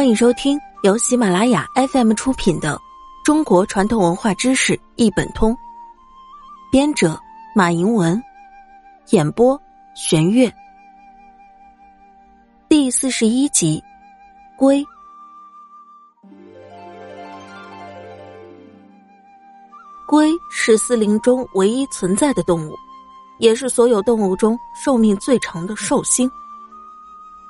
欢迎收听由喜马拉雅 FM 出品的《中国传统文化知识一本通》，编者马迎文，演播玄月。第四十一集，龟。龟是四灵中唯一存在的动物，也是所有动物中寿命最长的寿星。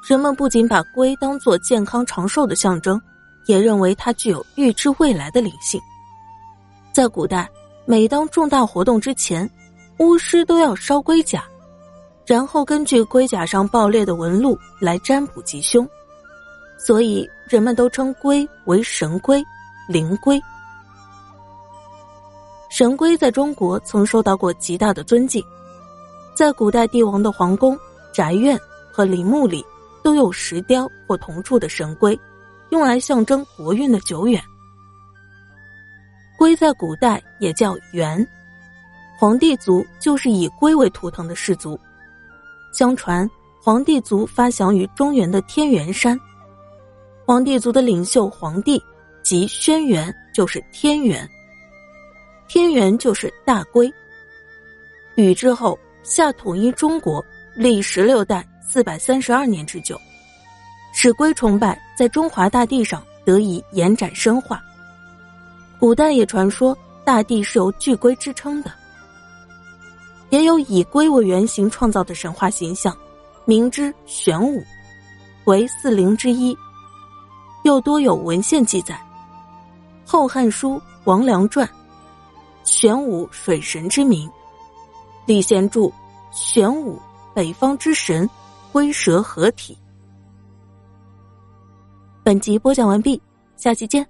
人们不仅把龟当作健康长寿的象征，也认为它具有预知未来的灵性。在古代，每当重大活动之前，巫师都要烧龟甲，然后根据龟甲上爆裂的纹路来占卜吉凶，所以人们都称龟为神龟、灵龟。神龟在中国曾受到过极大的尊敬，在古代帝王的皇宫、宅院和陵墓里。都有石雕或铜铸的神龟，用来象征国运的久远。龟在古代也叫猿，黄帝族就是以龟为图腾的氏族。相传黄帝族发祥于中原的天元山，黄帝族的领袖黄帝即轩辕，就是天元，天元就是大龟。禹之后，夏统一中国，历十六代。四百三十二年之久，使龟崇拜在中华大地上得以延展深化。古代也传说大地是由巨龟支撑的，也有以龟为原型创造的神话形象，名之玄武，为四灵之一，又多有文献记载，《后汉书·王良传》，玄武水神之名，李贤注：玄武，北方之神。龟蛇合体。本集播讲完毕，下期见。